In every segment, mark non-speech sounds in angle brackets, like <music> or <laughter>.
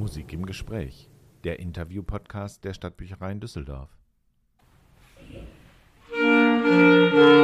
Musik im Gespräch, der Interview-Podcast der Stadtbücherei in Düsseldorf. Thank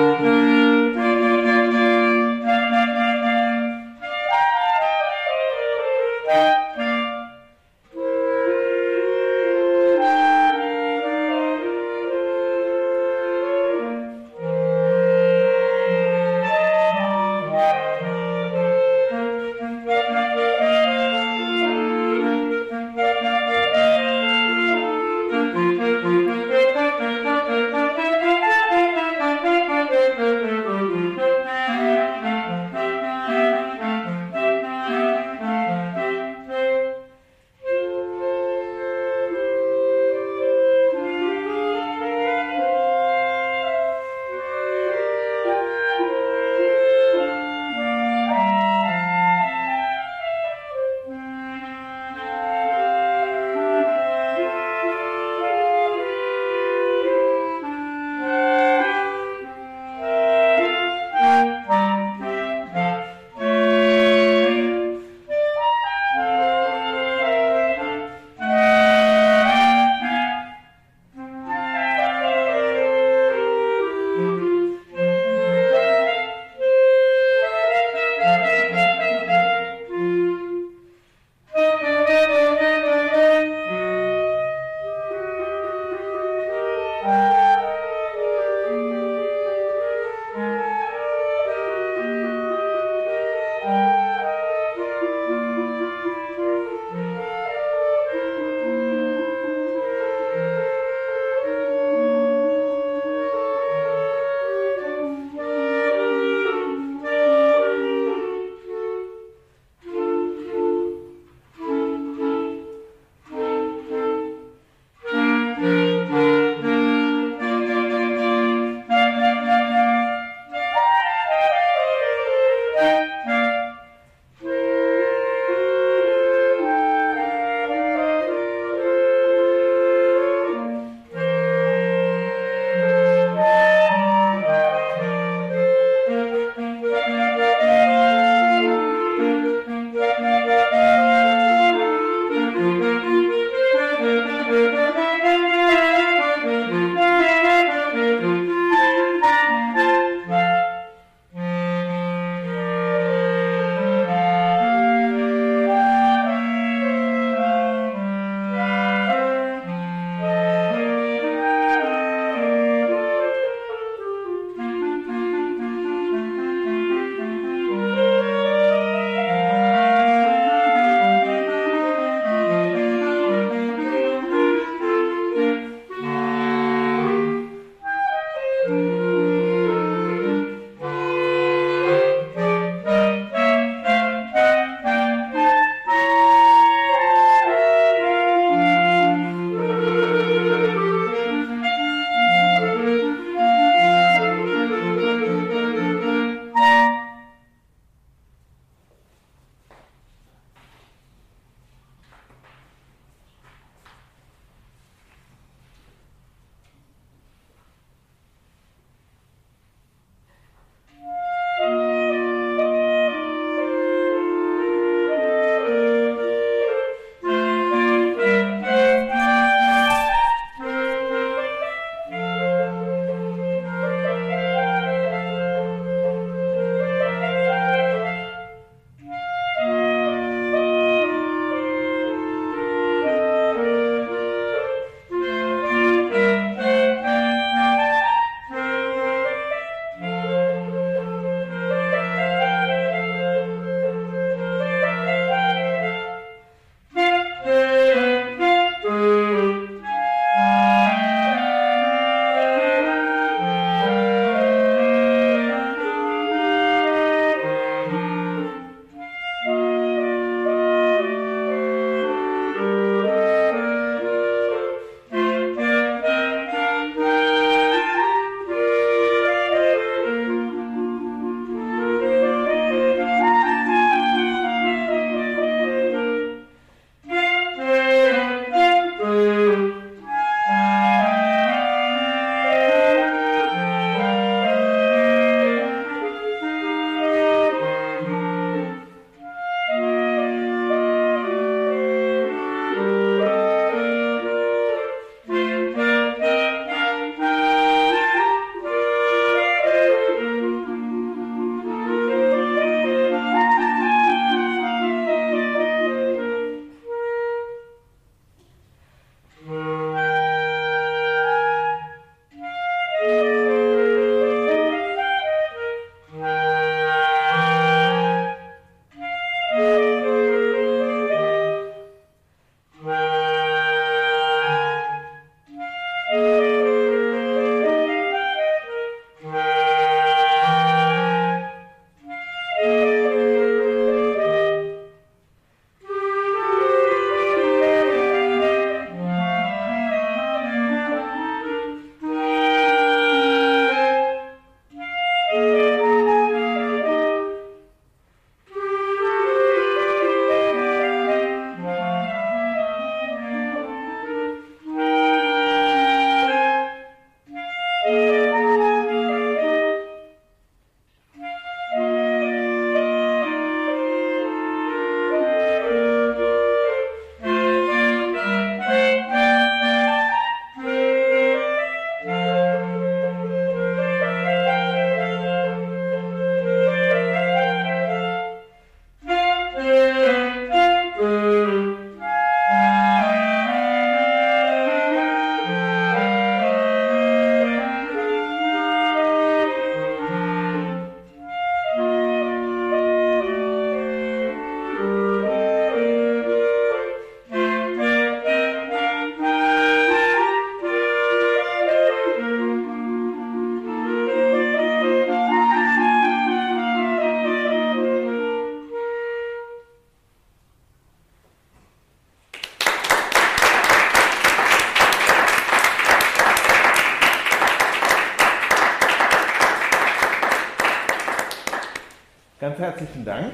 herzlichen Dank.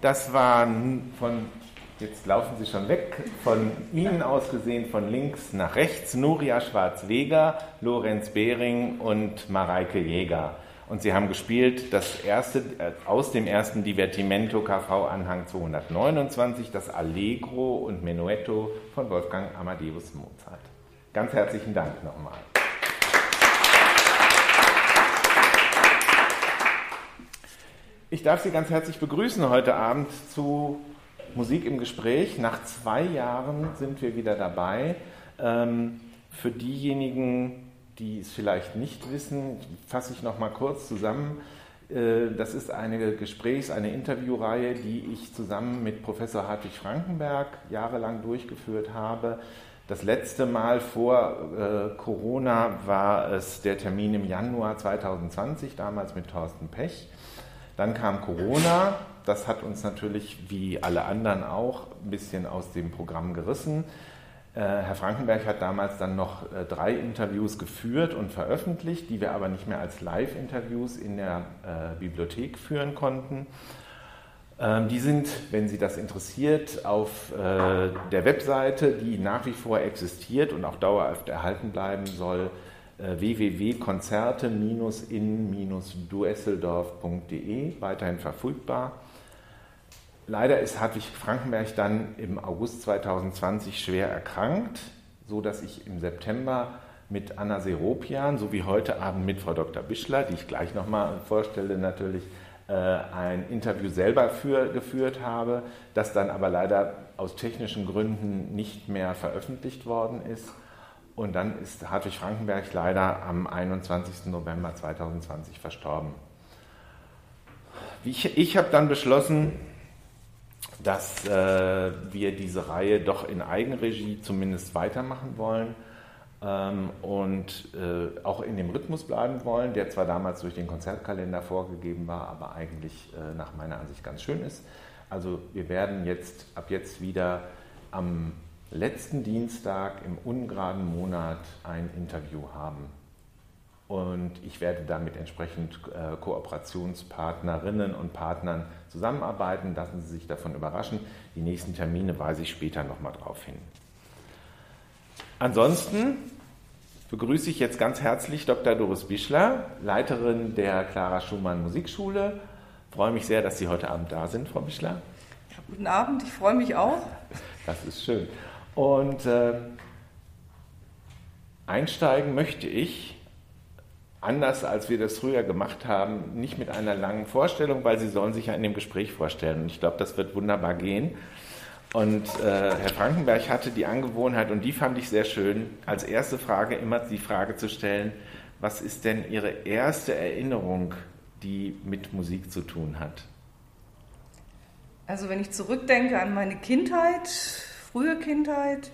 Das war von, jetzt laufen Sie schon weg, von Ihnen aus gesehen von links nach rechts, Nuria Schwarz-Weger, Lorenz Behring und Mareike Jäger. Und sie haben gespielt das erste, äh, aus dem ersten Divertimento KV Anhang 229, das Allegro und Menuetto von Wolfgang Amadeus Mozart. Ganz herzlichen Dank nochmal. Ich darf Sie ganz herzlich begrüßen heute Abend zu Musik im Gespräch. Nach zwei Jahren sind wir wieder dabei. Ähm, für diejenigen, die es vielleicht nicht wissen, fasse ich noch mal kurz zusammen. Äh, das ist eine Gesprächs-, eine Interviewreihe, die ich zusammen mit Professor Hartwig Frankenberg jahrelang durchgeführt habe. Das letzte Mal vor äh, Corona war es der Termin im Januar 2020, damals mit Thorsten Pech. Dann kam Corona, das hat uns natürlich wie alle anderen auch ein bisschen aus dem Programm gerissen. Äh, Herr Frankenberg hat damals dann noch äh, drei Interviews geführt und veröffentlicht, die wir aber nicht mehr als Live-Interviews in der äh, Bibliothek führen konnten. Ähm, die sind, wenn Sie das interessiert, auf der Webseite, die nach wie vor existiert und auch dauerhaft erhalten bleiben soll, www.konzerte-in-duesseldorf.de weiterhin verfügbar. Leider ist Hartwig Frankenberg dann im August 2020 schwer erkrankt, so dass ich im September mit Anna Seropian sowie heute Abend mit Frau Dr. Bischler, die ich gleich nochmal vorstelle, natürlich äh, ein Interview selber für, geführt habe, das dann aber leider aus technischen Gründen nicht mehr veröffentlicht worden ist. Und dann ist Hartwig Frankenberg leider am 21. November 2020 verstorben. Ich, ich habe dann beschlossen, dass äh, wir diese Reihe doch in Eigenregie zumindest weitermachen wollen ähm, und äh, auch in dem Rhythmus bleiben wollen, der zwar damals durch den Konzertkalender vorgegeben war, aber eigentlich äh, nach meiner Ansicht ganz schön ist. Also wir werden jetzt ab jetzt wieder am letzten Dienstag im ungeraden Monat ein Interview haben. Und ich werde damit entsprechend äh, Kooperationspartnerinnen und Partnern zusammenarbeiten. Lassen Sie sich davon überraschen. Die nächsten Termine weise ich später nochmal drauf hin. Ansonsten begrüße ich jetzt ganz herzlich Dr. Doris Bischler, Leiterin der Clara Schumann Musikschule. Ich freue mich sehr, dass Sie heute Abend da sind, Frau Bischler. Ja, guten Abend, ich freue mich auch. Das ist schön. Und äh, einsteigen möchte ich, anders als wir das früher gemacht haben, nicht mit einer langen Vorstellung, weil Sie sollen sich ja in dem Gespräch vorstellen. Und ich glaube, das wird wunderbar gehen. Und äh, Herr Frankenberg hatte die Angewohnheit, und die fand ich sehr schön, als erste Frage immer die Frage zu stellen, was ist denn Ihre erste Erinnerung, die mit Musik zu tun hat? Also wenn ich zurückdenke an meine Kindheit, frühe Kindheit,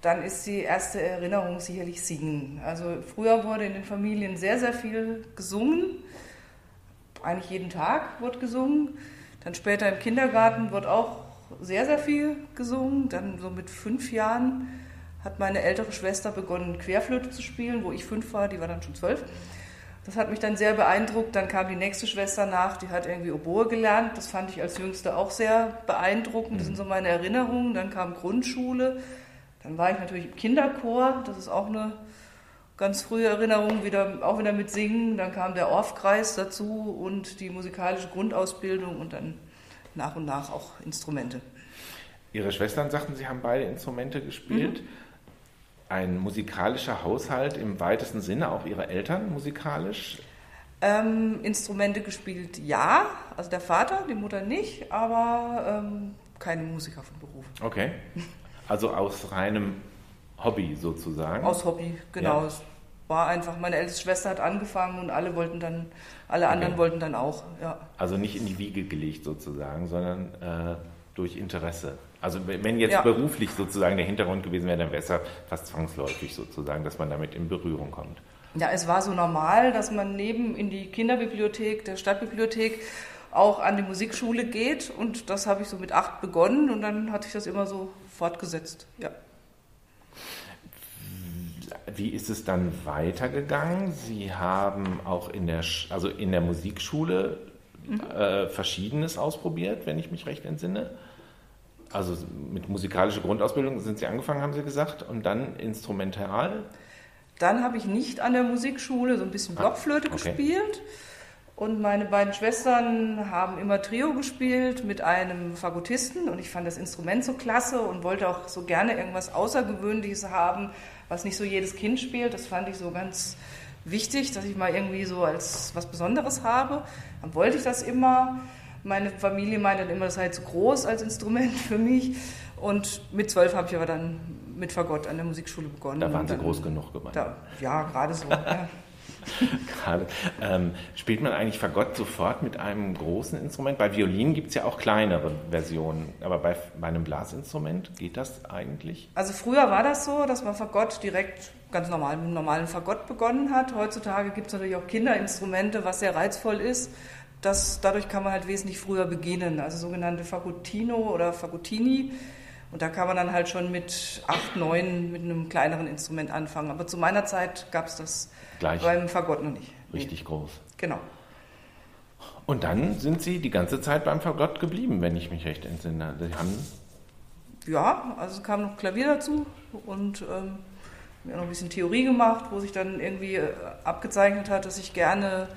dann ist die erste Erinnerung sicherlich Singen. Also früher wurde in den Familien sehr, sehr viel gesungen. Eigentlich jeden Tag wird gesungen. Dann später im Kindergarten wird auch sehr, sehr viel gesungen. Dann so mit fünf Jahren hat meine ältere Schwester begonnen, Querflöte zu spielen, wo ich fünf war, die war dann schon zwölf. Das hat mich dann sehr beeindruckt. Dann kam die nächste Schwester nach, die hat irgendwie Oboe gelernt. Das fand ich als Jüngste auch sehr beeindruckend. Das sind so meine Erinnerungen. Dann kam Grundschule. Dann war ich natürlich im Kinderchor. Das ist auch eine ganz frühe Erinnerung, wieder, auch wieder mit Singen. Dann kam der Orffkreis dazu und die musikalische Grundausbildung und dann nach und nach auch Instrumente. Ihre Schwestern sagten, Sie haben beide Instrumente gespielt. Mhm ein musikalischer Haushalt im weitesten Sinne, auch Ihre Eltern musikalisch? Ähm, Instrumente gespielt, ja. Also der Vater, die Mutter nicht, aber ähm, keine Musiker von Beruf. Okay. Also aus reinem Hobby sozusagen? Aus Hobby, genau. Ja. Es war einfach, meine älteste Schwester hat angefangen und alle wollten dann, alle anderen okay. wollten dann auch, ja. Also nicht in die Wiege gelegt sozusagen, sondern äh, durch Interesse. Also wenn jetzt ja. beruflich sozusagen der Hintergrund gewesen wäre, dann wäre es ja fast zwangsläufig sozusagen, dass man damit in Berührung kommt. Ja, es war so normal, dass man neben in die Kinderbibliothek der Stadtbibliothek auch an die Musikschule geht und das habe ich so mit acht begonnen und dann hatte ich das immer so fortgesetzt. Ja. Wie ist es dann weitergegangen? Sie haben auch in der, also in der Musikschule mhm. äh, Verschiedenes ausprobiert, wenn ich mich recht entsinne. Also mit musikalischer Grundausbildung sind Sie angefangen, haben Sie gesagt, und dann instrumental? Dann habe ich nicht an der Musikschule so ein bisschen ah, Blockflöte ah, okay. gespielt. Und meine beiden Schwestern haben immer Trio gespielt mit einem Fagottisten. Und ich fand das Instrument so klasse und wollte auch so gerne irgendwas Außergewöhnliches haben, was nicht so jedes Kind spielt. Das fand ich so ganz wichtig, dass ich mal irgendwie so als was Besonderes habe. Dann wollte ich das immer. Meine Familie meinte dann immer, das sei zu groß als Instrument <laughs> für mich. Und mit zwölf habe ich aber dann mit Fagott an der Musikschule begonnen. Da waren Sie groß genug gemeint. Da, ja, gerade so. ja. <laughs> <laughs> Gerade. Ähm, spielt man eigentlich Fagott sofort mit einem großen Instrument? Bei Violinen gibt es ja auch kleinere Versionen, aber bei, bei einem Blasinstrument geht das eigentlich? Also früher war das so, dass man Fagott direkt ganz normal mit einem normalen Fagott begonnen hat. Heutzutage gibt es natürlich auch Kinderinstrumente, was sehr reizvoll ist. Das, dadurch kann man halt wesentlich früher beginnen, also sogenannte Fagottino oder Fagottini. Und da kann man dann halt schon mit acht, neun mit einem kleineren Instrument anfangen. Aber zu meiner Zeit gab es das Gleich beim Fagott noch nicht. Richtig groß. Genau. Und dann sind Sie die ganze Zeit beim Fagott geblieben, wenn ich mich recht entsinne. Sie haben ja, also es kam noch Klavier dazu und ähm, haben noch ein bisschen Theorie gemacht, wo sich dann irgendwie äh, abgezeichnet hat, dass ich gerne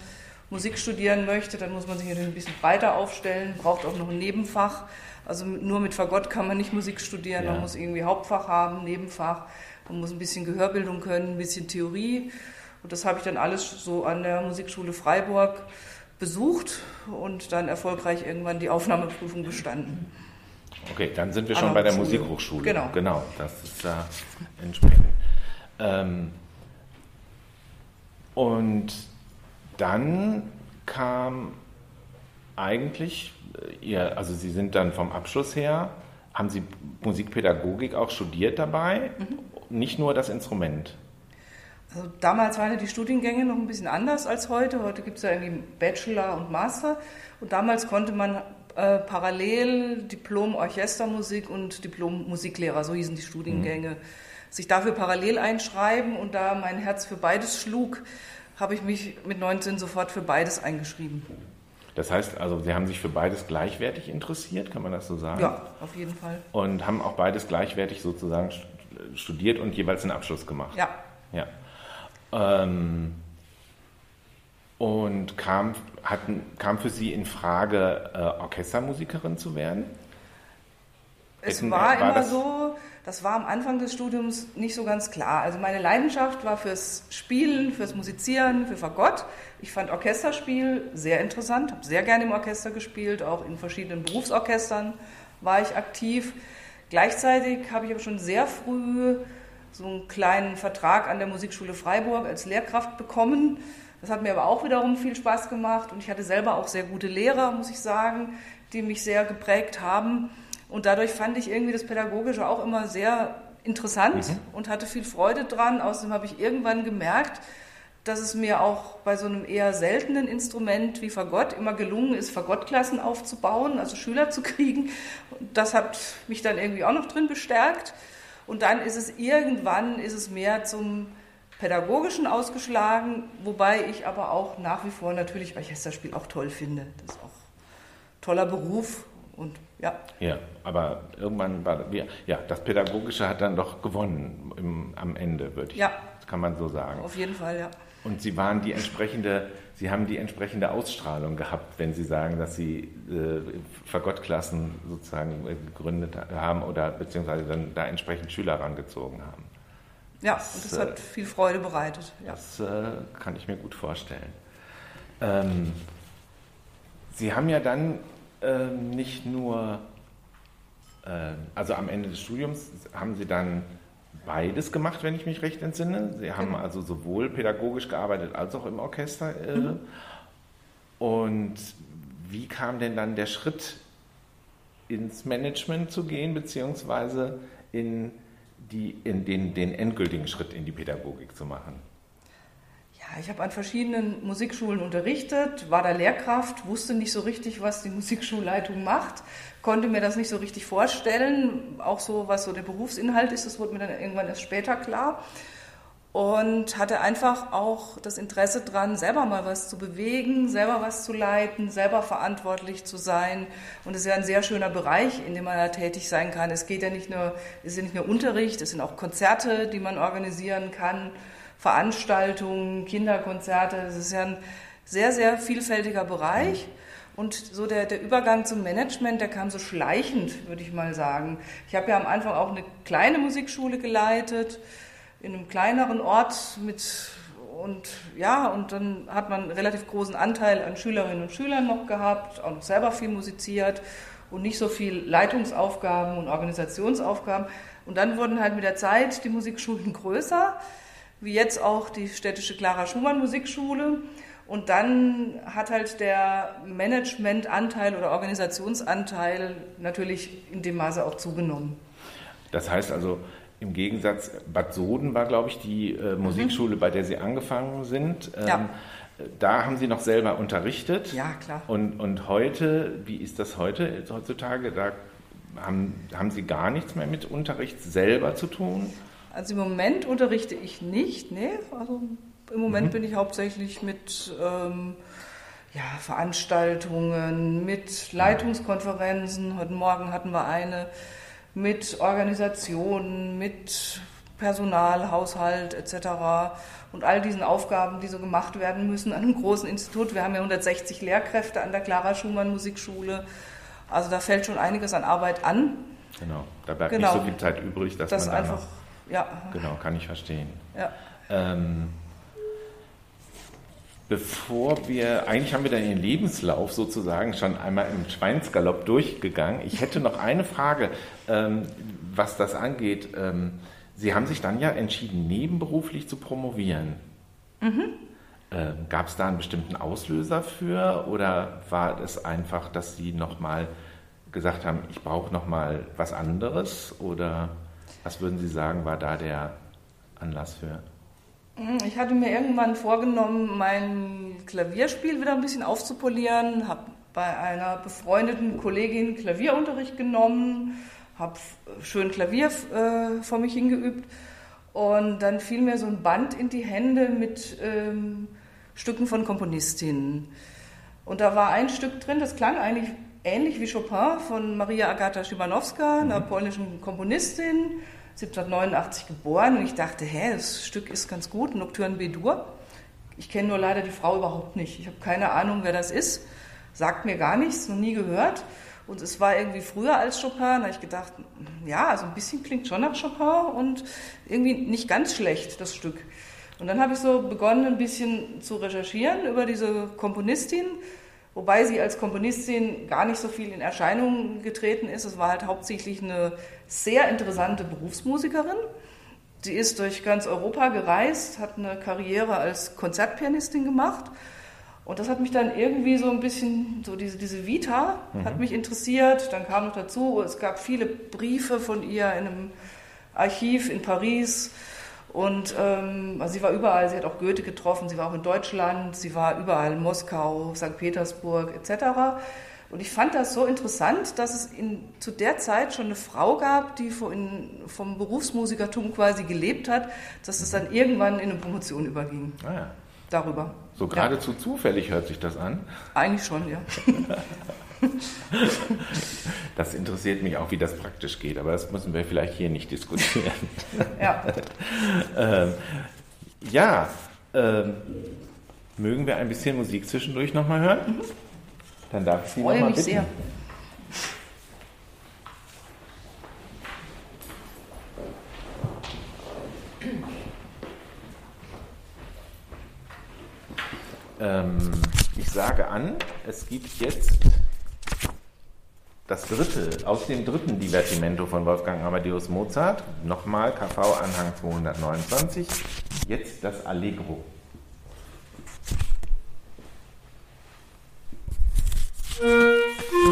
Musik studieren möchte. Dann muss man sich natürlich ein bisschen breiter aufstellen, braucht auch noch ein Nebenfach. Also nur mit Fagott kann man nicht Musik studieren, ja. man muss irgendwie Hauptfach haben, Nebenfach, man muss ein bisschen Gehörbildung können, ein bisschen Theorie. Und das habe ich dann alles so an der Musikschule Freiburg besucht und dann erfolgreich irgendwann die Aufnahmeprüfung bestanden. Okay, dann sind wir schon bei der Musikhochschule. Genau. Genau, das ist da äh, entsprechend. Ähm, und dann kam eigentlich, äh, ihr, also Sie sind dann vom Abschluss her, haben Sie Musikpädagogik auch studiert dabei? Mhm. Nicht nur das Instrument? Also damals waren ja die Studiengänge noch ein bisschen anders als heute. Heute gibt es ja irgendwie Bachelor und Master. Und damals konnte man äh, parallel Diplom Orchestermusik und Diplom Musiklehrer, so hießen die Studiengänge, mhm. sich dafür parallel einschreiben. Und da mein Herz für beides schlug, habe ich mich mit 19 sofort für beides eingeschrieben. Das heißt also, Sie haben sich für beides gleichwertig interessiert, kann man das so sagen? Ja, auf jeden Fall. Und haben auch beides gleichwertig sozusagen studiert und jeweils einen Abschluss gemacht? Ja. Ja. Ähm, und kam, hatten, kam für Sie in Frage, äh, Orchestermusikerin zu werden? Es Hätten, war, war immer so, das war am Anfang des Studiums nicht so ganz klar. Also meine Leidenschaft war fürs Spielen, fürs Musizieren, für Fagott. Ich fand Orchesterspiel sehr interessant, habe sehr gerne im Orchester gespielt, auch in verschiedenen Berufsorchestern war ich aktiv. Gleichzeitig habe ich aber schon sehr früh so einen kleinen Vertrag an der Musikschule Freiburg als Lehrkraft bekommen. Das hat mir aber auch wiederum viel Spaß gemacht und ich hatte selber auch sehr gute Lehrer, muss ich sagen, die mich sehr geprägt haben. Und dadurch fand ich irgendwie das Pädagogische auch immer sehr interessant mhm. und hatte viel Freude dran. Außerdem habe ich irgendwann gemerkt, dass es mir auch bei so einem eher seltenen Instrument wie Fagott immer gelungen ist, Fagottklassen aufzubauen, also Schüler zu <laughs> kriegen. Das hat mich dann irgendwie auch noch drin bestärkt. Und dann ist es irgendwann ist es mehr zum Pädagogischen ausgeschlagen, wobei ich aber auch nach wie vor natürlich Orchesterspiel auch toll finde. Das ist auch ein toller Beruf und ja. Ja, aber irgendwann war ja das Pädagogische hat dann doch gewonnen im, am Ende, würde ich. Ja. Das kann man so sagen. Auf jeden Fall, ja. Und Sie waren die entsprechende, Sie haben die entsprechende Ausstrahlung gehabt, wenn Sie sagen, dass Sie äh, Fagottklassen sozusagen gegründet haben oder beziehungsweise dann da entsprechend Schüler rangezogen haben. Ja, das, und das hat äh, viel Freude bereitet. Ja. Das äh, kann ich mir gut vorstellen. Ähm, Sie haben ja dann ähm, nicht nur, äh, also am Ende des Studiums haben Sie dann beides gemacht, wenn ich mich recht entsinne. Sie haben genau. also sowohl pädagogisch gearbeitet als auch im Orchester. Äh, mhm. Und wie kam denn dann der Schritt ins Management zu gehen, beziehungsweise in, die, in den, den endgültigen Schritt in die Pädagogik zu machen? Ich habe an verschiedenen Musikschulen unterrichtet, war da Lehrkraft, wusste nicht so richtig, was die <laughs> Musikschulleitung macht, konnte mir das nicht so richtig vorstellen. Auch so, was so der Berufsinhalt ist, das wurde mir dann irgendwann erst später klar. und hatte einfach auch das Interesse dran, selber mal was zu bewegen, selber was zu leiten, selber verantwortlich zu sein. Und es ist ja ein sehr schöner Bereich, in dem man da tätig sein kann. Es geht ja nicht nur, es ist ja nicht nur Unterricht, es sind auch Konzerte, die man organisieren kann, Veranstaltungen, Kinderkonzerte. Es ist ja ein sehr, sehr vielfältiger Bereich. Und so der, der Übergang zum Management, der kam so schleichend, würde ich mal sagen. Ich habe ja am Anfang auch eine kleine Musikschule geleitet in einem kleineren Ort mit und ja, und dann hat man einen relativ großen Anteil an Schülerinnen und Schülern noch gehabt, auch noch selber viel musiziert und nicht so viel Leitungsaufgaben und Organisationsaufgaben. Und dann wurden halt mit der Zeit die Musikschulen <laughs> größer, wie jetzt auch die städtische Clara Schumann Musikschule. Und dann hat halt der Managementanteil oder Organisationsanteil natürlich in dem Maße auch zugenommen. Das heißt also, im Gegensatz, Bad Soden war, glaube ich, die äh, mhm. Musikschule, bei der Sie angefangen sind. Ähm, ja. Da haben Sie noch selber unterrichtet. Ja, klar. Und, und heute, wie ist das heute, heutzutage? Da haben, haben Sie gar nichts mehr mit Unterricht selber zu tun? Also im Moment unterrichte ich nicht, nee. Also im Moment mhm. bin ich hauptsächlich mit ähm, ja, Veranstaltungen, mit Leitungskonferenzen. Heute Morgen hatten wir eine mit Organisationen, mit Personal, Haushalt etc. und all diesen Aufgaben, die so gemacht werden müssen an einem großen Institut. Wir haben ja 160 Lehrkräfte an der Clara Schumann Musikschule. Also da fällt schon einiges an Arbeit an. Genau, da bleibt genau. nicht so viel Zeit übrig, dass das man einfach, noch, ja. Genau, kann ich verstehen. Ja. Ähm, bevor wir, eigentlich haben wir dann Ihren Lebenslauf sozusagen schon einmal im Schweinsgalopp durchgegangen. Ich hätte noch eine Frage, ähm, was das angeht. Ähm, Sie haben sich dann ja entschieden, nebenberuflich zu promovieren. Mhm. Ähm, Gab es da einen bestimmten Auslöser für oder war es einfach, dass Sie nochmal gesagt haben, ich brauche nochmal was anderes oder was würden Sie sagen, war da der Anlass für? Hm, ich hatte mir irgendwann vorgenommen, mein Klavierspiel wieder ein bisschen aufzupolieren, habe bei einer befreundeten Kollegin Klavierunterricht genommen, habe schön Klavier äh, vor mich hingeübt und dann fiel mir so ein Band in die Hände mit ähm, Stücken von Komponistinnen. Und da war ein Stück drin, das klang eigentlich ähnlich wie Chopin von Maria Agata Szymanowska, einer mhm. polnischen Komponistin 1789 geboren und ich dachte, hä, das Stück ist ganz gut, Nocturne B-Dur. Ich kenne nur leider die Frau überhaupt nicht. Ich habe keine Ahnung, wer das ist. Sagt mir gar nichts, noch nie gehört. Und es war irgendwie früher als Chopin. Da habe ich gedacht, ja, also ein bisschen klingt schon nach Chopin und irgendwie nicht ganz schlecht, das Stück. Und dann habe ich so begonnen, ein bisschen zu recherchieren über diese Komponistin wobei sie als Komponistin gar nicht so viel in Erscheinung getreten ist. Es war halt hauptsächlich eine sehr interessante Berufsmusikerin. Sie ist durch ganz Europa gereist, hat eine Karriere als Konzertpianistin gemacht. Und das hat mich dann irgendwie so ein bisschen, so diese, diese Vita mhm. hat mich interessiert. Dann kam noch dazu, es gab viele Briefe von ihr in einem Archiv in Paris und ähm, also sie war überall, sie hat auch Goethe getroffen, sie war auch in Deutschland, sie war überall, in Moskau, St. Petersburg etc. Und ich fand das so interessant, dass es in, zu der Zeit schon eine Frau gab, die von, vom Berufsmusikertum quasi gelebt hat, dass es dann irgendwann in eine Promotion überging. Ah ja. Darüber. So geradezu ja. zufällig hört sich das an. Eigentlich schon, ja. <laughs> <laughs> Das interessiert mich auch, wie das praktisch geht, aber das müssen wir vielleicht hier nicht diskutieren. Ja. <laughs> ähm, ja, ähm, mögen wir ein bisschen Musik zwischendurch nochmal hören? Mhm. Dann darf ich Sie nochmal bitten. Sehr. Ähm, ich sage an, es gibt jetzt das dritte, aus dem dritten Divertimento von Wolfgang Amadeus Mozart, nochmal KV Anhang 229, jetzt das Allegro. Musik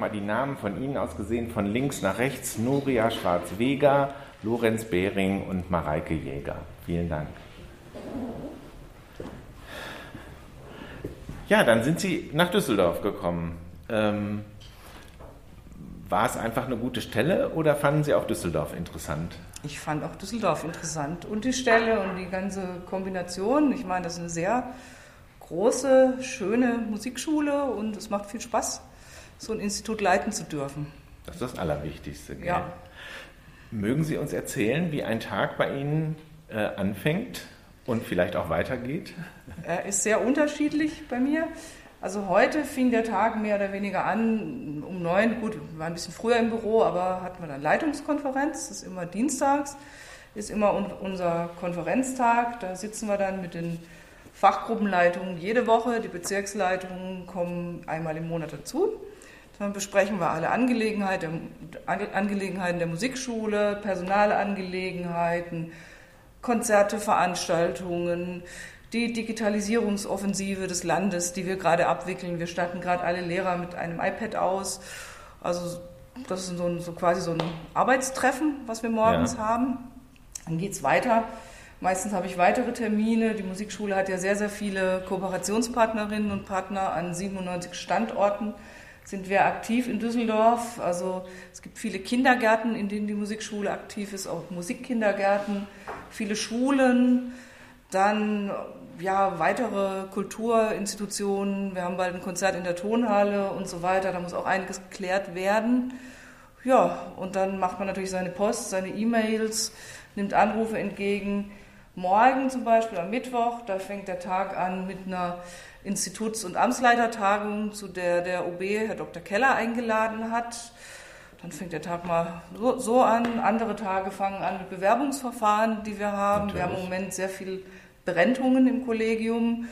nochmal die Namen von Ihnen aus gesehen, von links nach rechts, Nuria Schwarz-Weger, Lorenz Behring und Mareike Jäger. Vielen Dank. Ja, dann sind Sie nach Düsseldorf gekommen. Ähm, war es einfach eine gute Stelle oder fanden Sie auch Düsseldorf interessant? Ich fand auch Düsseldorf interessant und die Stelle und die ganze Kombination. Ich meine, das ist eine sehr große, schöne Musikschule und es macht viel Spaß, so ein Institut leiten zu dürfen. Das ist das Allerwichtigste. Gell? Ja. Mögen Sie uns erzählen, wie ein Tag bei Ihnen äh, anfängt und vielleicht auch weitergeht? Er ist sehr unterschiedlich bei mir. Also heute fing der Tag mehr oder weniger an um neun. Gut, wir waren ein bisschen früher im Büro, aber hatten wir dann Leitungskonferenz. Das ist immer dienstags, ist immer unser Konferenztag. Da sitzen wir dann mit den Fachgruppenleitungen jede Woche. Die Bezirksleitungen kommen einmal im Monat dazu. Dann besprechen wir alle Angelegenheiten, Angelegenheiten der Musikschule, Personalangelegenheiten, Konzerte, Veranstaltungen, die Digitalisierungsoffensive des Landes, die wir gerade abwickeln. Wir statten gerade alle Lehrer mit einem iPad aus. Also das ist so, ein, so quasi so ein Arbeitstreffen, was wir morgens ja. haben. Dann geht es weiter. Meistens habe ich weitere Termine. Die Musikschule hat ja sehr, sehr viele Kooperationspartnerinnen und Partner an 97 Standorten. Sind wir aktiv in Düsseldorf. Also es gibt viele Kindergärten, in denen die Musikschule aktiv ist, auch Musikkindergärten, viele Schulen. Dann ja, weitere Kulturinstitutionen, wir haben bald ein Konzert in der Tonhalle und so weiter, da muss auch einiges geklärt werden. Ja, und dann macht man natürlich seine Post, seine E-Mails, nimmt Anrufe entgegen. Morgen zum Beispiel am Mittwoch, da fängt der Tag an mit einer Instituts- und Amtsleitertagung, zu der der OB Herr Dr. Keller eingeladen hat. Dann fängt der Tag mal so, so an. Andere Tage fangen an mit Bewerbungsverfahren, die wir haben. Natürlich. Wir haben im Moment sehr viel Berentungen im Kollegium,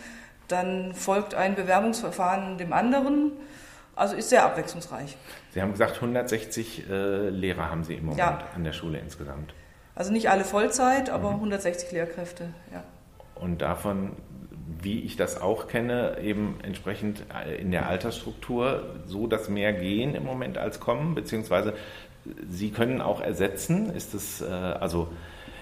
dann folgt ein Bewerbungsverfahren dem anderen. Also ist sehr abwechslungsreich. Sie haben gesagt, 160 äh, Lehrer haben Sie im Moment ja. an der Schule insgesamt. Also nicht alle Vollzeit, aber mhm. 160 Lehrkräfte, ja. Und davon, wie ich das auch kenne, eben entsprechend in der Altersstruktur so, dass mehr gehen im Moment als kommen, beziehungsweise Sie können auch ersetzen. Ist es, äh, also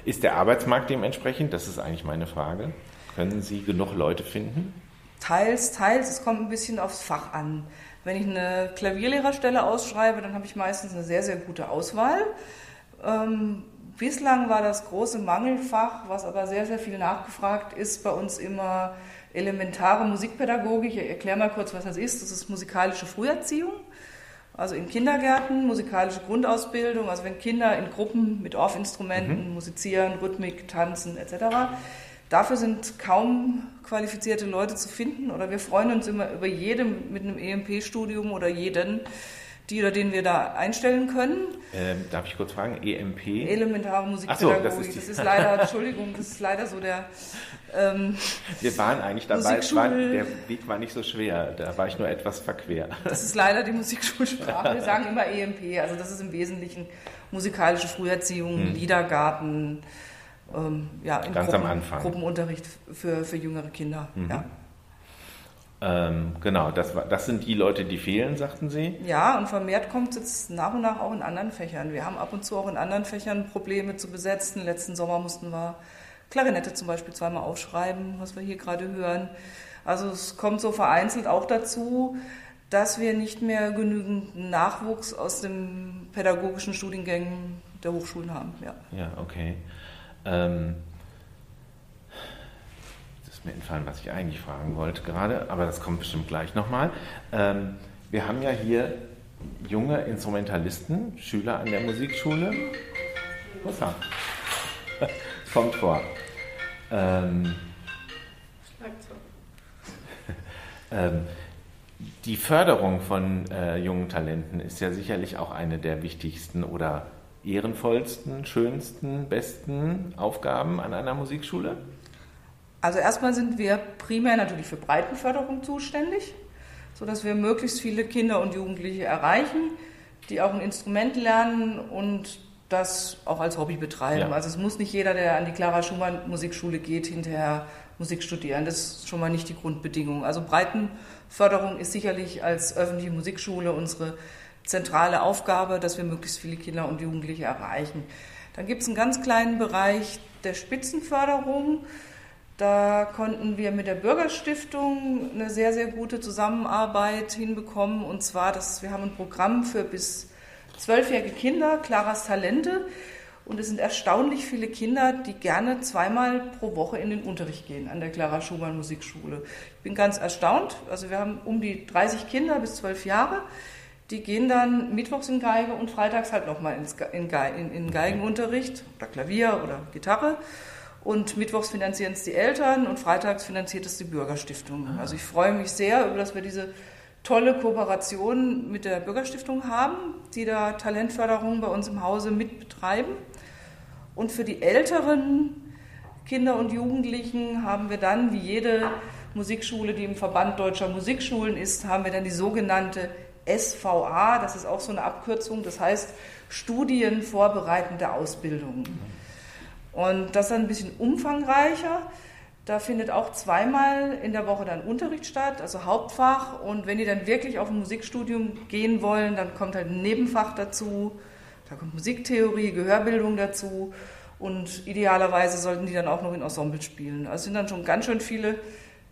ist der Arbeitsmarkt dementsprechend? Das ist eigentlich meine Frage. Können Sie genug Leute finden? Teils, teils. Es kommt ein bisschen aufs Fach an. Wenn ich eine Klavierlehrerstelle ausschreibe, dann habe ich meistens eine sehr, sehr gute Auswahl. Ähm, bislang war das große Mangelfach, was aber sehr, sehr viel nachgefragt ist, bei uns immer elementare Musikpädagogik. Ich erkläre mal kurz, was das ist. Das ist musikalische Früherziehung. Also in Kindergärten, musikalische Grundausbildung, also wenn Kinder in Gruppen mit Orff-Instrumenten mhm. musizieren, Rhythmik, tanzen etc. Dafür sind kaum qualifizierte Leute zu finden oder wir freuen uns immer über jedem mit einem EMP-Studium oder jeden, die oder den wir da einstellen können. Ähm, darf ich kurz fragen, EMP? Elementare Musikpädagogik. So, das, ist das, ist leider, Entschuldigung, das ist leider so der. Ähm, Wir waren eigentlich dabei, war, der Weg war nicht so schwer, da war ich nur etwas verquer. Das ist leider die Musikschulsprache. Wir sagen immer EMP, also das ist im Wesentlichen musikalische Früherziehung, hm. Liedergarten, ähm, ja, in Ganz Gruppen, am Anfang. Gruppenunterricht für, für jüngere Kinder. Mhm. Ja. Ähm, genau, das, das sind die Leute, die fehlen, sagten Sie? Ja, und vermehrt kommt es jetzt nach und nach auch in anderen Fächern. Wir haben ab und zu auch in anderen Fächern Probleme zu besetzen. Letzten Sommer mussten wir Klarinette zum Beispiel zweimal aufschreiben, was wir hier gerade hören. Also es kommt so vereinzelt auch dazu, dass wir nicht mehr genügend Nachwuchs aus den pädagogischen Studiengängen der Hochschulen haben. Ja, ja okay. Ähm mir entfallen, was ich eigentlich fragen wollte gerade, aber das kommt bestimmt gleich nochmal. Ähm, wir haben ja hier junge Instrumentalisten, Schüler an der Musikschule. Hossa. <laughs> kommt vor. Ähm, <laughs> ähm, die Förderung von äh, jungen Talenten ist ja sicherlich auch eine der wichtigsten oder ehrenvollsten, schönsten, besten Aufgaben an einer Musikschule. Also erstmal sind wir primär natürlich für Breitenförderung zuständig, sodass wir möglichst viele Kinder und Jugendliche erreichen, die auch ein Instrument lernen und das auch als Hobby betreiben. Ja. Also es muss nicht jeder, der an die Clara Schumann Musikschule geht, hinterher Musik studieren. Das ist schon mal nicht die Grundbedingung. Also Breitenförderung ist sicherlich als öffentliche Musikschule unsere zentrale Aufgabe, dass wir möglichst viele Kinder und Jugendliche erreichen. Dann gibt es einen ganz kleinen Bereich der Spitzenförderung. Da konnten wir mit der Bürgerstiftung eine sehr, sehr gute Zusammenarbeit hinbekommen. Und zwar, dass wir haben ein Programm für bis zwölfjährige Kinder, Claras Talente. Und es sind erstaunlich viele Kinder, die gerne zweimal pro Woche in den Unterricht gehen an der Clara Schumann Musikschule. Ich bin ganz erstaunt. Also wir haben um die 30 Kinder bis zwölf Jahre. Die gehen dann mittwochs in Geige und freitags halt nochmal in, in Geigenunterricht oder Klavier oder Gitarre. Und mittwochs finanzieren es die Eltern und freitags finanziert es die Bürgerstiftung. Ah. Also ich freue mich sehr, über dass wir diese tolle Kooperation mit der Bürgerstiftung haben, die da Talentförderung bei uns im Hause mit betreiben. Und für die älteren Kinder und Jugendlichen haben wir dann, wie jede Musikschule, die im Verband deutscher Musikschulen ist, haben wir dann die sogenannte SVA, das ist auch so eine Abkürzung, das heißt Studienvorbereitende Ausbildung. Und das ist dann ein bisschen umfangreicher. Da findet auch zweimal in der Woche dann Unterricht statt, also Hauptfach. Und wenn die dann wirklich auf ein Musikstudium gehen wollen, dann kommt halt ein Nebenfach dazu. Da kommt Musiktheorie, Gehörbildung dazu. Und idealerweise sollten die dann auch noch in Ensemble spielen. Also sind dann schon ganz schön viele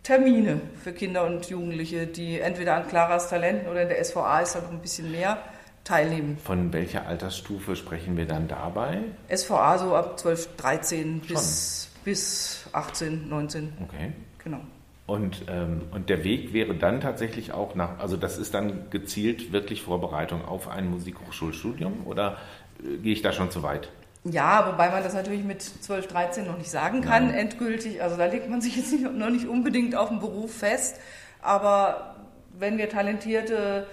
Termine für Kinder und Jugendliche, die entweder an Claras Talenten oder in der SVA ist halt noch ein bisschen mehr teilnehmen. Von welcher Altersstufe sprechen wir dann dabei? SVA so ab 12, 13 bis, bis 18, 19. Okay. Genau. Und, ähm, und der Weg wäre dann tatsächlich auch nach, also das ist dann gezielt wirklich Vorbereitung auf ein Musikhochschulstudium oder äh, gehe ich da schon zu weit? Ja, wobei man das natürlich mit 12, 13 noch nicht sagen kann, Nein. endgültig. Also da legt man sich jetzt nicht, <laughs> noch nicht unbedingt auf den Beruf fest. Aber wenn wir talentierte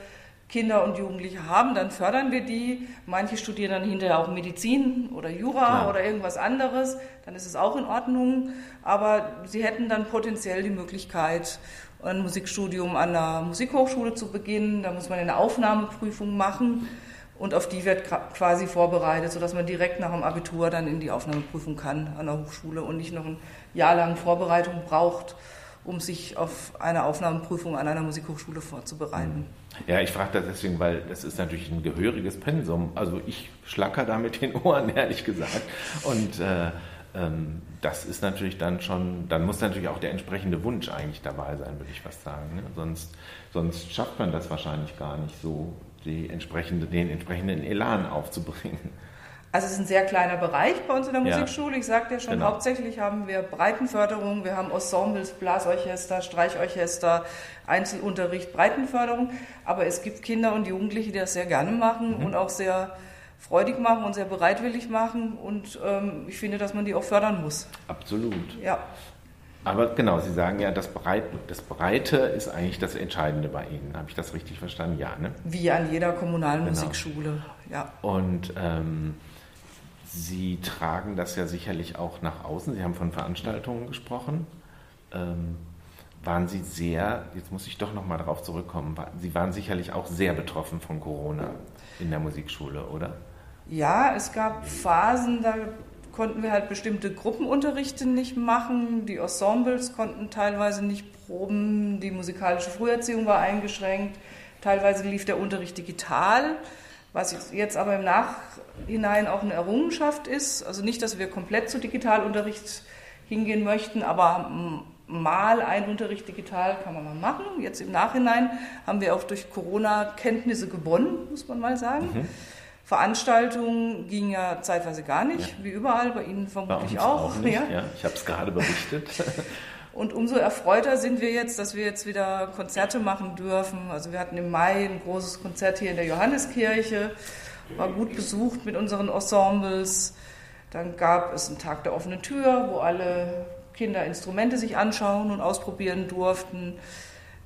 Kinder und Jugendliche haben, dann fördern wir die. Manche studieren dann hinterher auch Medizin oder Jura Klar. oder irgendwas anderes. Dann ist es auch in Ordnung. Aber sie hätten dann potenziell die Möglichkeit, ein Musikstudium an der Musikhochschule zu beginnen. Da muss man eine Aufnahmeprüfung machen und auf die wird quasi vorbereitet, sodass man direkt nach dem Abitur dann in die Aufnahmeprüfung kann an der Hochschule und nicht noch ein Jahr lang Vorbereitung braucht, um sich auf eine Aufnahmeprüfung an einer Musikhochschule vorzubereiten. Ja, ich frage das deswegen, weil das ist natürlich ein gehöriges Pensum. Also ich schlacker da mit den <laughs> Ohren, ehrlich gesagt. Und äh, ähm, das ist natürlich dann schon, dann muss natürlich auch der entsprechende Wunsch eigentlich dabei sein, würde ich fast sagen. Ne? Sonst, sonst schafft man das wahrscheinlich gar nicht so die entsprechende, den entsprechenden Elan aufzubringen. Also es ist ein sehr kleiner Bereich bei uns in der Musikschule. Ja. Ich sagte ja schon, genau. hauptsächlich haben wir Breitenförderung, wir haben Ensembles, Blasorchester, Streichorchester, Einzelunterricht, Breitenförderung. Aber es gibt Kinder und Jugendliche, die das sehr gerne machen mhm. und auch sehr freudig machen und sehr bereitwillig machen. Und ähm, ich finde, dass man die auch fördern muss. Absolut. Ja. Aber genau, Sie sagen ja, das Breite, das Breite ist eigentlich das Entscheidende bei Ihnen. Habe ich das richtig verstanden? Ja, ne? Wie an jeder kommunalen genau. Musikschule, ja. Und ähm, Sie tragen das ja sicherlich auch nach außen. Sie haben von Veranstaltungen gesprochen. Ähm, waren Sie sehr, jetzt muss ich doch nochmal darauf zurückkommen, Sie waren sicherlich auch sehr betroffen von Corona in der Musikschule, oder? Ja, es gab Phasen, da konnten wir halt bestimmte Gruppenunterrichte nicht machen. Die Ensembles konnten teilweise nicht proben. Die musikalische Früherziehung war eingeschränkt. Teilweise lief der Unterricht digital, was jetzt aber im Nachhinein auch eine Errungenschaft ist. Also nicht, dass wir komplett zu Digitalunterricht hingehen möchten, aber mal ein Unterricht digital kann man mal machen. Jetzt im Nachhinein haben wir auch durch Corona Kenntnisse gewonnen, muss man mal sagen. Mhm. Veranstaltungen ging ja zeitweise gar nicht, ja. wie überall, bei Ihnen vermutlich bei auch. auch nicht, ja. ja. Ich habe es gerade berichtet. <laughs> Und umso erfreuter sind wir jetzt, dass wir jetzt wieder Konzerte machen dürfen. Also wir hatten im Mai ein großes Konzert hier in der Johanneskirche, war gut besucht mit unseren Ensembles. Dann gab es einen Tag der offenen Tür, wo alle Kinder Instrumente sich anschauen und ausprobieren durften.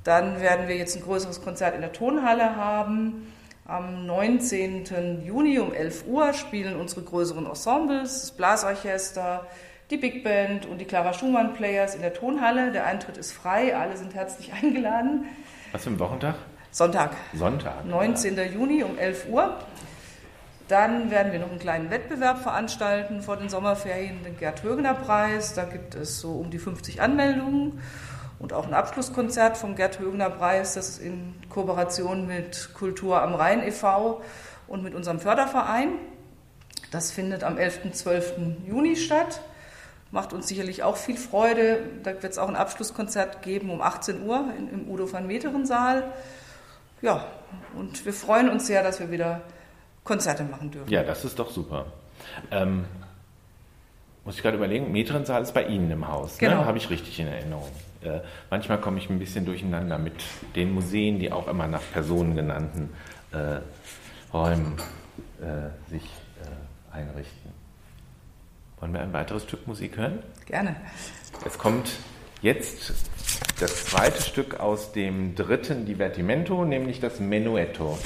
Dann werden wir jetzt ein größeres Konzert in der Tonhalle haben. Am 19. Juni um 11 Uhr spielen unsere größeren Ensembles, das Blasorchester, die Big Band und die Clara Schumann Players in der Tonhalle. Der Eintritt ist frei, alle sind herzlich <laughs> eingeladen. Was für ein Wochentag? Sonntag. Sonntag. 19. Ja. Juni um 11 Uhr. Dann werden wir noch einen kleinen Wettbewerb veranstalten vor den Sommerferien, den Gerd Högener Preis. Da gibt es so um die 50 Anmeldungen und auch ein Abschlusskonzert vom Gerd Högener Preis, das ist in Kooperation mit Kultur am Rhein e.V. und mit unserem Förderverein. Das findet am 11. 12. Juni statt. Macht uns sicherlich auch viel Freude. Da wird es auch ein Abschlusskonzert geben um 18 Uhr im Udo van Meteren Saal. Ja, und wir freuen uns sehr, dass wir wieder Konzerte machen dürfen. Ja, das ist doch super. Ähm, muss ich gerade überlegen, Metrensaal ist bei Ihnen im Haus, ne? genau. ne? habe ich richtig in Erinnerung. Äh, manchmal komme ich ein bisschen durcheinander mit den Museen, die auch immer nach Personen genannten äh, Räumen äh, sich äh, einrichten. Wollen wir ein weiteres Stück Musik hören? Gerne. Es kommt jetzt das zweite Stück aus dem dritten Divertimento, nämlich das Menuetto.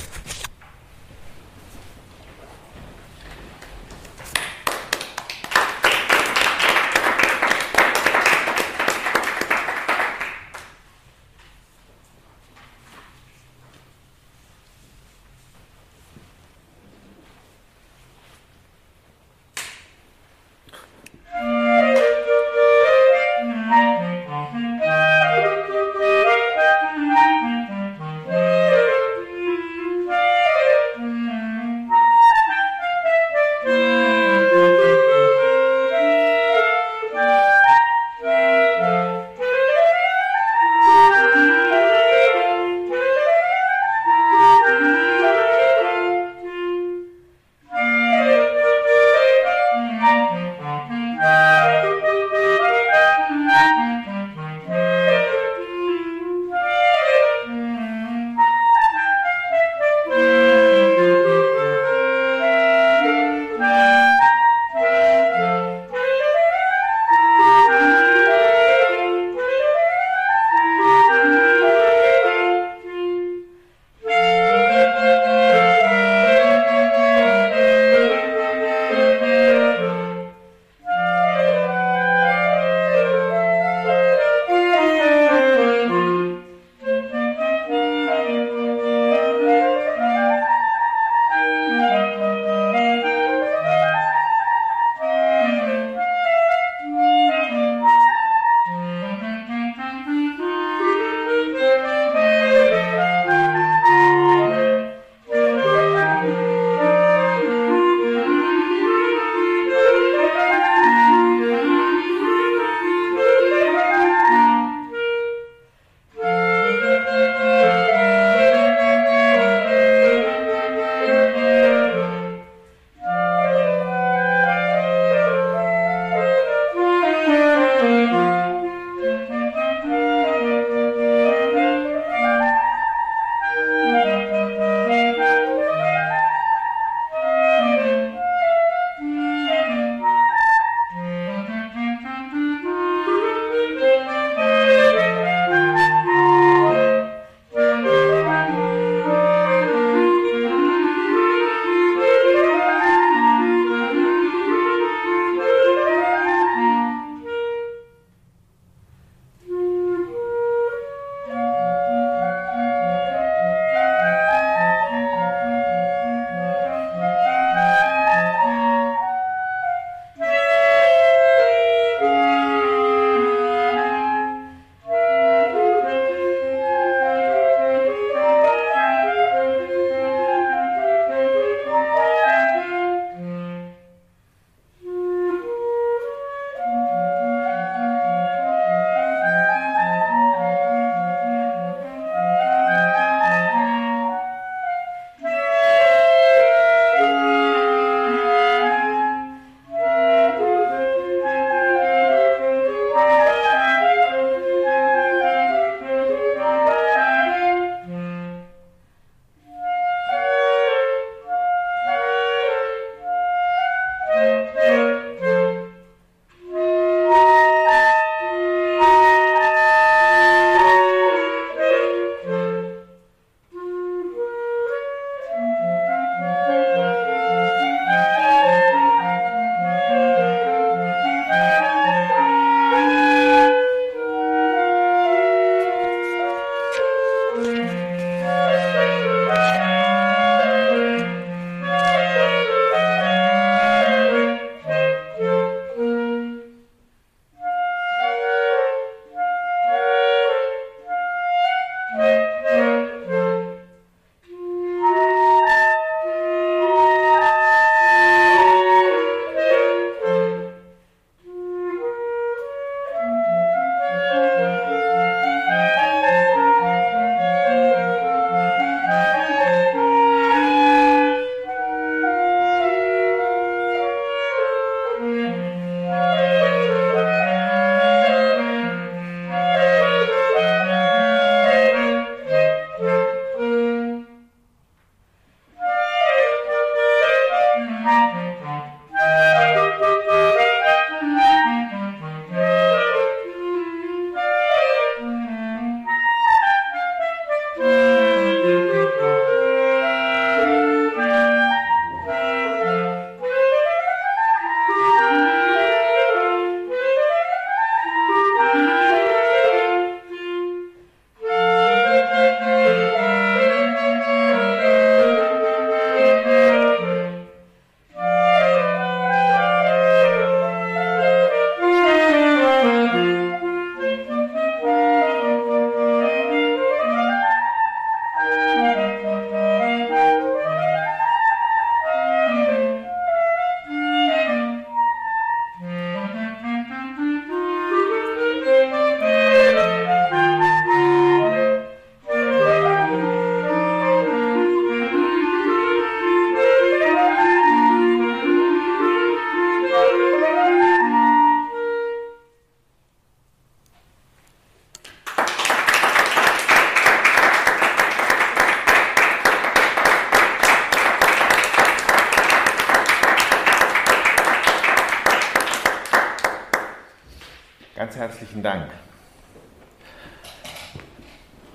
Herzlichen Dank.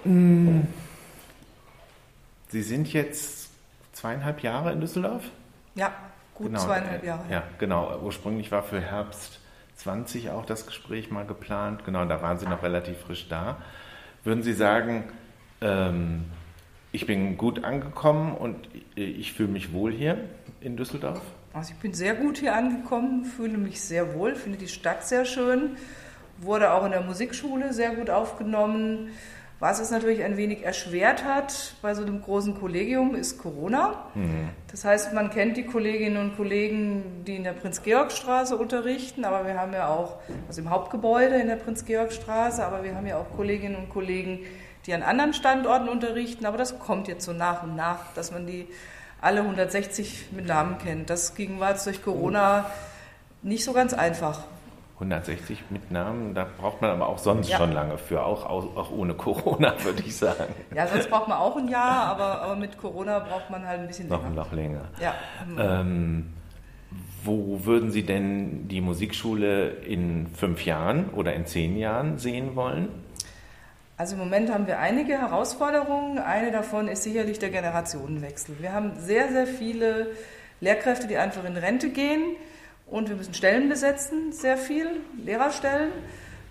Hm. Sie sind jetzt zweieinhalb Jahre in Düsseldorf? Ja, gut genau, zweieinhalb Jahre. Ja, genau. Ursprünglich war für Herbst 20 auch das Gespräch mal geplant. Genau, da waren Sie noch relativ frisch da. Würden Sie sagen, ähm, ich bin gut angekommen und ich fühle mich wohl hier in Düsseldorf? Also ich bin sehr gut hier angekommen, fühle mich sehr wohl, finde die Stadt sehr schön, wurde auch in der Musikschule sehr gut aufgenommen. Was es natürlich ein wenig erschwert hat bei so einem großen Kollegium, ist Corona. Mhm. Das heißt, man kennt die Kolleginnen und Kollegen, die in der Prinz-Georg-Straße unterrichten, aber wir haben ja auch, also im Hauptgebäude in der Prinz-Georg-Straße, aber wir haben ja auch Kolleginnen und Kollegen, die an anderen Standorten unterrichten. Aber das kommt jetzt so nach und nach, dass man die alle 160 mit Namen kennt. Das ging war jetzt durch Corona nicht so ganz einfach. 160 mit Namen, da braucht man aber auch sonst ja. schon lange für, auch, auch ohne Corona, <laughs> würde ich sagen. Ja, sonst braucht man auch ein Jahr, aber, aber mit Corona braucht man halt ein bisschen länger. Noch, noch länger. Ja. Ähm, wo würden Sie denn die Musikschule in fünf Jahren oder in zehn Jahren sehen wollen? Also im Moment haben wir einige Herausforderungen. Eine davon ist sicherlich der Generationenwechsel. Wir haben sehr, sehr viele Lehrkräfte, die einfach in Rente gehen und wir müssen Stellen besetzen, sehr viel, Lehrerstellen.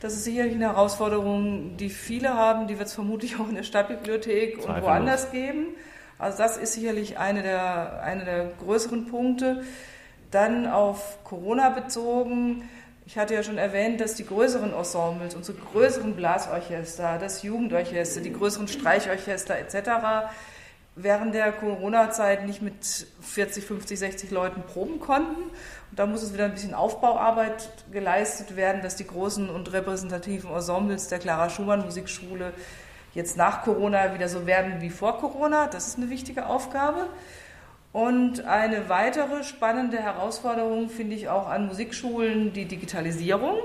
Das ist sicherlich eine Herausforderung, die viele haben, die wird es vermutlich auch in der Stadtbibliothek und woanders geben. Also das ist sicherlich eine der, eine der größeren Punkte. Dann auf Corona bezogen. Ich hatte ja schon erwähnt, dass die größeren Ensembles, unsere größeren Blasorchester, das Jugendorchester, die größeren Streichorchester etc. während der Corona-Zeit nicht mit 40, 50, 60 Leuten proben konnten da muss es wieder ein bisschen Aufbauarbeit geleistet werden, dass die großen und repräsentativen Ensembles der Clara Schumann Musikschule jetzt nach Corona wieder so werden wie vor Corona. Das ist eine wichtige Aufgabe. Und eine weitere spannende Herausforderung finde ich auch an Musikschulen die Digitalisierung.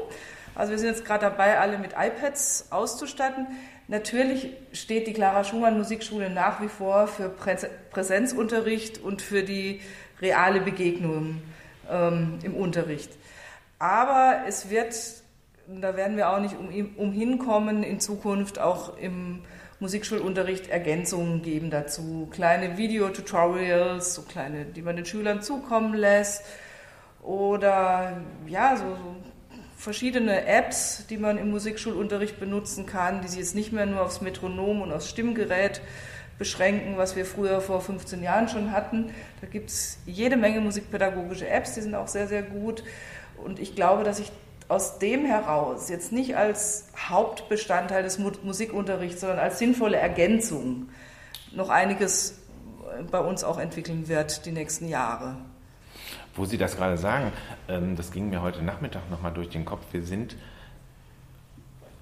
Also wir sind jetzt gerade dabei, alle mit iPads auszustatten. Natürlich steht die Clara Schumann Musikschule nach wie vor für Präsenzunterricht und für die reale Begegnung ähm, im Unterricht. Aber es wird, da werden wir auch nicht um, umhin kommen, in Zukunft auch im Musikschulunterricht Ergänzungen geben dazu. Kleine Videotutorials, so kleine, die man den Schülern zukommen lässt. Oder ja, so, so verschiedene Apps, die man im Musikschulunterricht benutzen kann, die sich jetzt nicht mehr nur aufs Metronom und aufs Stimmgerät beschränken, was wir früher vor 15 Jahren schon hatten. Da gibt es jede Menge musikpädagogische Apps, die sind auch sehr, sehr gut. Und ich glaube, dass ich aus dem heraus jetzt nicht als Hauptbestandteil des Musikunterrichts, sondern als sinnvolle Ergänzung noch einiges bei uns auch entwickeln wird die nächsten Jahre. Wo Sie das gerade sagen, ähm, das ging mir heute Nachmittag nochmal durch den Kopf. Wir sind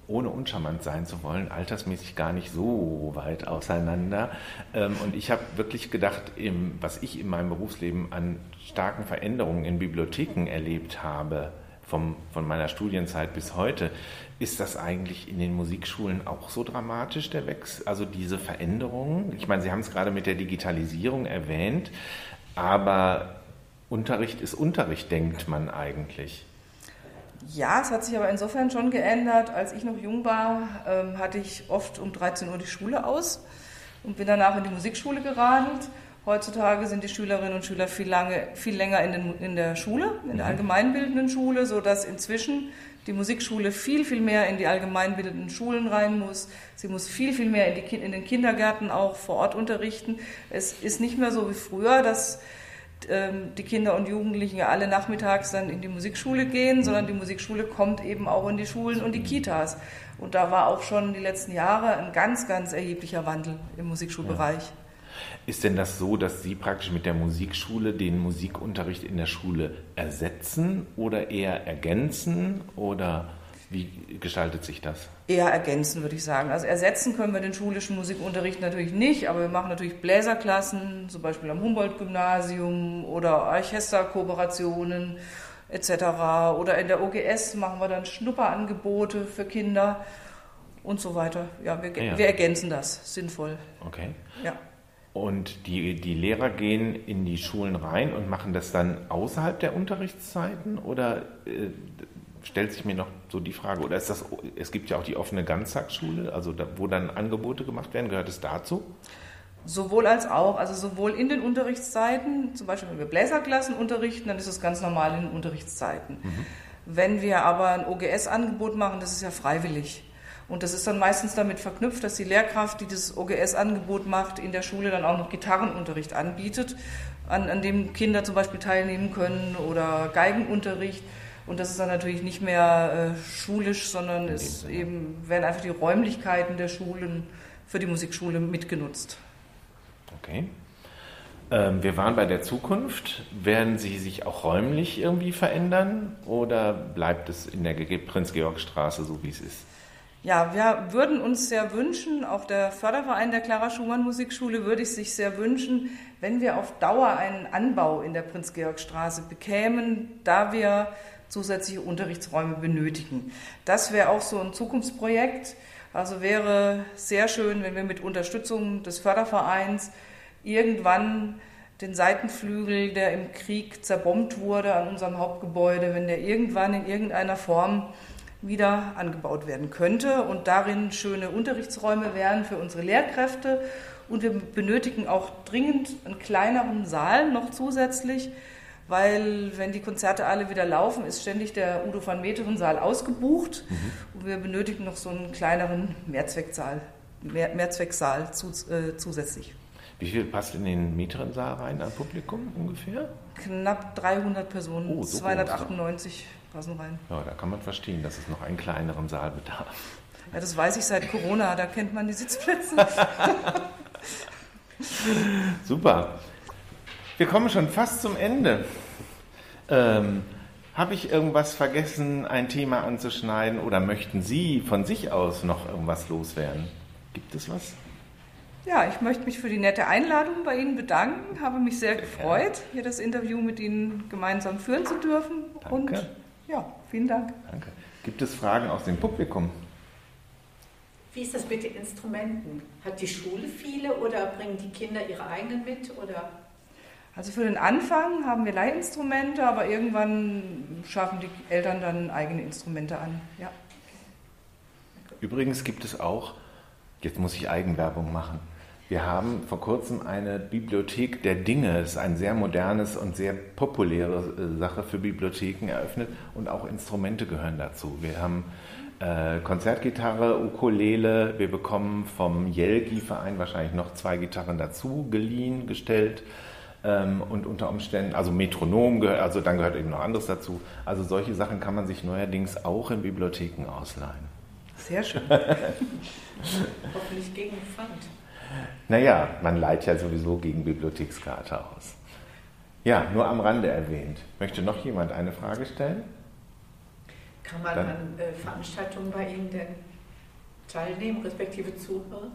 ohne uncharmant sein zu wollen, altersmäßig gar nicht so weit auseinander. Ähm, und ich habe wirklich gedacht, was ich in meinem Berufsleben an starken Veränderungen in Bibliotheken erlebt habe, vom, von meiner Studienzeit bis heute, ist das eigentlich in den Musikschulen auch so dramatisch, der Wechsel? Also diese Veränderungen? Ich meine, Sie haben es gerade mit der Digitalisierung erwähnt, aber Unterricht ist Unterricht, denkt man eigentlich. Ja, es hat sich aber insofern schon geändert. Als ich noch jung war, ähm, hatte ich oft um 13 Uhr die Schule aus und bin danach in die Musikschule geradelt. Heutzutage sind die Schülerinnen und Schüler viel, lange, viel länger in, den, in der Schule, in der mhm. allgemeinbildenden Schule, sodass inzwischen die Musikschule viel, viel mehr in die allgemeinbildenden Schulen rein muss. Sie muss viel, viel mehr in, die, in den Kindergärten auch vor Ort unterrichten. Es ist nicht mehr so wie früher, dass die Kinder und Jugendlichen ja alle nachmittags dann in die Musikschule gehen, sondern die Musikschule kommt eben auch in die Schulen und die Kitas. Und da war auch schon die letzten Jahre ein ganz, ganz erheblicher Wandel im Musikschulbereich. Ja. Ist denn das so, dass Sie praktisch mit der Musikschule den Musikunterricht in der Schule ersetzen oder eher ergänzen oder wie gestaltet sich das? Eher ergänzen, würde ich sagen. Also ersetzen können wir den schulischen Musikunterricht natürlich nicht, aber wir machen natürlich Bläserklassen, zum Beispiel am Humboldt-Gymnasium oder Orchesterkooperationen etc. Oder in der OGS machen wir dann Schnupperangebote für Kinder und so weiter. Ja, wir, ja. wir ergänzen das sinnvoll. Okay. Ja. Und die, die Lehrer gehen in die Schulen rein und machen das dann außerhalb der Unterrichtszeiten oder äh, stellt sich mir noch so die Frage, oder ist das, es gibt ja auch die offene Ganztagsschule, also da, wo dann Angebote gemacht werden, gehört es dazu? Sowohl als auch, also sowohl in den Unterrichtszeiten, zum Beispiel wenn wir Bläserklassen unterrichten, dann ist es ganz normal in den Unterrichtszeiten. Mhm. Wenn wir aber ein OGS-Angebot machen, das ist ja freiwillig. Und das ist dann meistens damit verknüpft, dass die Lehrkraft, die das OGS-Angebot macht, in der Schule dann auch noch Gitarrenunterricht anbietet, an, an dem Kinder zum Beispiel teilnehmen können oder Geigenunterricht. Und das ist dann natürlich nicht mehr äh, schulisch, sondern es eben werden einfach die Räumlichkeiten der Schulen für die Musikschule mitgenutzt. Okay. Ähm, wir waren bei der Zukunft. Werden Sie sich auch räumlich irgendwie verändern oder bleibt es in der Prinz-Georg-Straße so, wie es ist? Ja, wir würden uns sehr wünschen, auch der Förderverein der Clara Schumann Musikschule würde ich sich sehr wünschen, wenn wir auf Dauer einen Anbau in der Prinz-Georg-Straße bekämen, da wir zusätzliche Unterrichtsräume benötigen. Das wäre auch so ein Zukunftsprojekt. Also wäre sehr schön, wenn wir mit Unterstützung des Fördervereins irgendwann den Seitenflügel, der im Krieg zerbombt wurde an unserem Hauptgebäude, wenn der irgendwann in irgendeiner Form wieder angebaut werden könnte und darin schöne Unterrichtsräume wären für unsere Lehrkräfte. Und wir benötigen auch dringend einen kleineren Saal noch zusätzlich, weil wenn die Konzerte alle wieder laufen, ist ständig der Udo van Meteren Saal ausgebucht mhm. und wir benötigen noch so einen kleineren Mehrzwecksaal, Mehr, Mehrzwecksaal zu, äh, zusätzlich. Wie viel passt in den Meteren Saal rein an Publikum ungefähr? Knapp 300 Personen, oh, so 298 passen rein. Ja, da kann man verstehen, dass es noch einen kleineren Saal bedarf. Ja, das weiß ich seit Corona, da kennt man die Sitzplätze. <laughs> Super. Wir kommen schon fast zum Ende. Ähm, Habe ich irgendwas vergessen, ein Thema anzuschneiden oder möchten Sie von sich aus noch irgendwas loswerden? Gibt es was? Ja, ich möchte mich für die nette Einladung bei Ihnen bedanken. Habe mich sehr, sehr gefreut, gerne. hier das Interview mit Ihnen gemeinsam führen zu dürfen. Danke. Und ja, vielen Dank. Danke. Gibt es Fragen aus dem Publikum? Wie ist das mit den Instrumenten? Hat die Schule viele oder bringen die Kinder ihre eigenen mit? Oder? Also für den Anfang haben wir Leihinstrumente, aber irgendwann schaffen die Eltern dann eigene Instrumente an. Ja. Übrigens gibt es auch, jetzt muss ich Eigenwerbung machen, wir haben vor kurzem eine Bibliothek der Dinge, das ist ein sehr modernes und sehr populäre äh, Sache für Bibliotheken eröffnet und auch Instrumente gehören dazu. Wir haben äh, Konzertgitarre, Ukulele, wir bekommen vom Jelgi-Verein wahrscheinlich noch zwei Gitarren dazu geliehen, gestellt ähm, und unter Umständen, also Metronom, also dann gehört eben noch anderes dazu. Also solche Sachen kann man sich neuerdings auch in Bibliotheken ausleihen. Sehr schön. <laughs> Hoffentlich gegen Pfand. Naja, man leiht ja sowieso gegen Bibliothekskarte aus. Ja, nur am Rande erwähnt. Möchte noch jemand eine Frage stellen? Kann man Dann, an äh, Veranstaltungen bei Ihnen denn teilnehmen, respektive zuhören?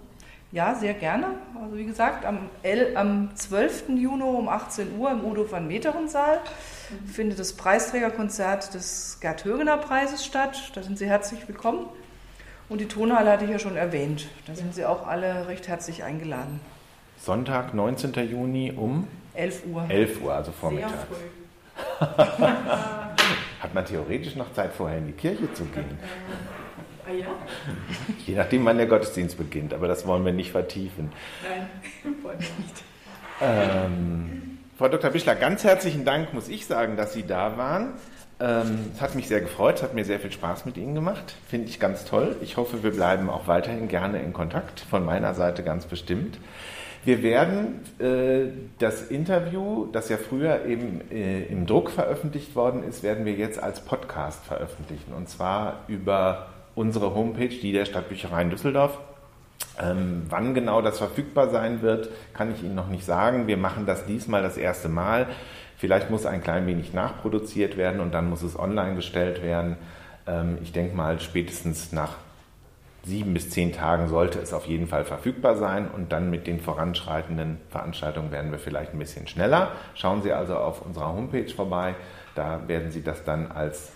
Ja, sehr gerne. Also wie gesagt, am, L, am 12. Juni um 18 Uhr im Udo van Meteren Saal mhm. findet das Preisträgerkonzert des Gerd Högener Preises statt. Da sind Sie herzlich willkommen. Und die Tonhalle hatte ich ja schon erwähnt. Da sind Sie auch alle recht herzlich eingeladen. Sonntag, 19. Juni um 11 Uhr. 11 Uhr, also Vormittag. <laughs> Hat man theoretisch noch Zeit, vorher in die Kirche zu gehen? Ah ja? <laughs> Je nachdem, wann der Gottesdienst beginnt, aber das wollen wir nicht vertiefen. Nein, <laughs> wollen wir nicht. Ähm, Frau Dr. Bischler, ganz herzlichen Dank, muss ich sagen, dass Sie da waren. Ähm, es hat mich sehr gefreut, es hat mir sehr viel Spaß mit Ihnen gemacht. Finde ich ganz toll. Ich hoffe, wir bleiben auch weiterhin gerne in Kontakt, von meiner Seite ganz bestimmt. Wir werden äh, das Interview, das ja früher eben äh, im Druck veröffentlicht worden ist, werden wir jetzt als Podcast veröffentlichen. Und zwar über unsere Homepage, die der Stadtbücherei in Düsseldorf. Ähm, wann genau das verfügbar sein wird, kann ich Ihnen noch nicht sagen. Wir machen das diesmal das erste Mal. Vielleicht muss ein klein wenig nachproduziert werden und dann muss es online gestellt werden. Ähm, ich denke mal, spätestens nach sieben bis zehn Tagen sollte es auf jeden Fall verfügbar sein und dann mit den voranschreitenden Veranstaltungen werden wir vielleicht ein bisschen schneller. Schauen Sie also auf unserer Homepage vorbei, da werden Sie das dann als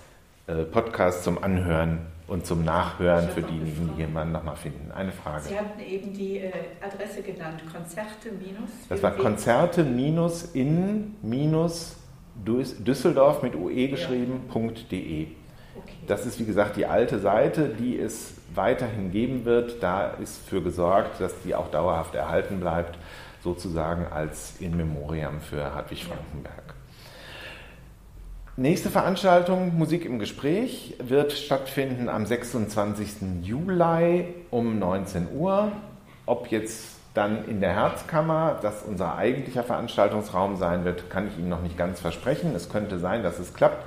äh, Podcast zum Anhören und zum Nachhören für diejenigen, die jemanden nochmal finden. Eine Frage. Sie hatten eben die äh, Adresse genannt, Konzerte minus. Das war Konzerte minus in minus Düsseldorf mit UE geschrieben.de. Das ist wie gesagt die alte Seite, die es weiterhin geben wird. Da ist für gesorgt, dass die auch dauerhaft erhalten bleibt, sozusagen als In Memoriam für Hartwig Frankenberg. Nächste Veranstaltung, Musik im Gespräch, wird stattfinden am 26. Juli um 19 Uhr. Ob jetzt dann in der Herzkammer, das unser eigentlicher Veranstaltungsraum sein wird, kann ich Ihnen noch nicht ganz versprechen. Es könnte sein, dass es klappt.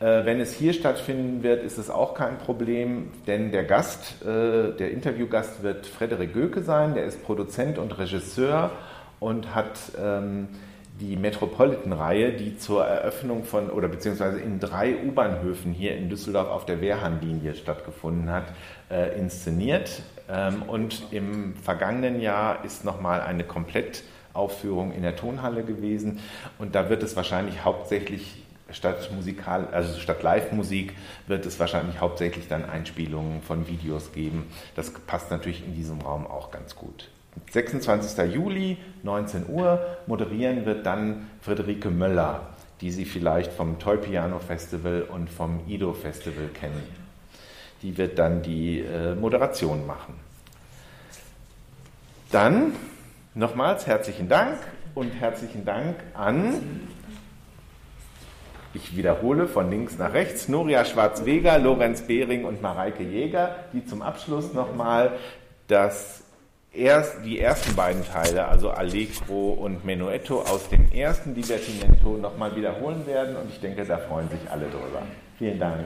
Äh, wenn es hier stattfinden wird, ist es auch kein Problem, denn der Gast, äh, der Interviewgast wird Frederik Göke sein, der ist Produzent und Regisseur und hat ähm, die Metropolitan-Reihe, die zur Eröffnung von oder beziehungsweise in drei U-Bahnhöfen hier in Düsseldorf auf der Wehrhahnlinie stattgefunden hat, äh, inszeniert. Ähm, und im vergangenen Jahr ist nochmal eine Komplettaufführung in der Tonhalle gewesen. Und da wird es wahrscheinlich hauptsächlich statt musikal, also statt Live-Musik wird es wahrscheinlich hauptsächlich dann Einspielungen von Videos geben. Das passt natürlich in diesem Raum auch ganz gut. 26. Juli, 19 Uhr, moderieren wird dann Friederike Möller, die Sie vielleicht vom Toy Piano Festival und vom Ido Festival kennen. Die wird dann die äh, Moderation machen. Dann nochmals herzlichen Dank und herzlichen Dank an ich wiederhole von links nach rechts, Noria Schwarzweger, Lorenz Behring und Mareike Jäger, die zum Abschluss nochmal das erst, die ersten beiden Teile, also Allegro und Menuetto aus dem ersten Divertimento nochmal wiederholen werden und ich denke, da freuen sich alle drüber. Vielen Dank.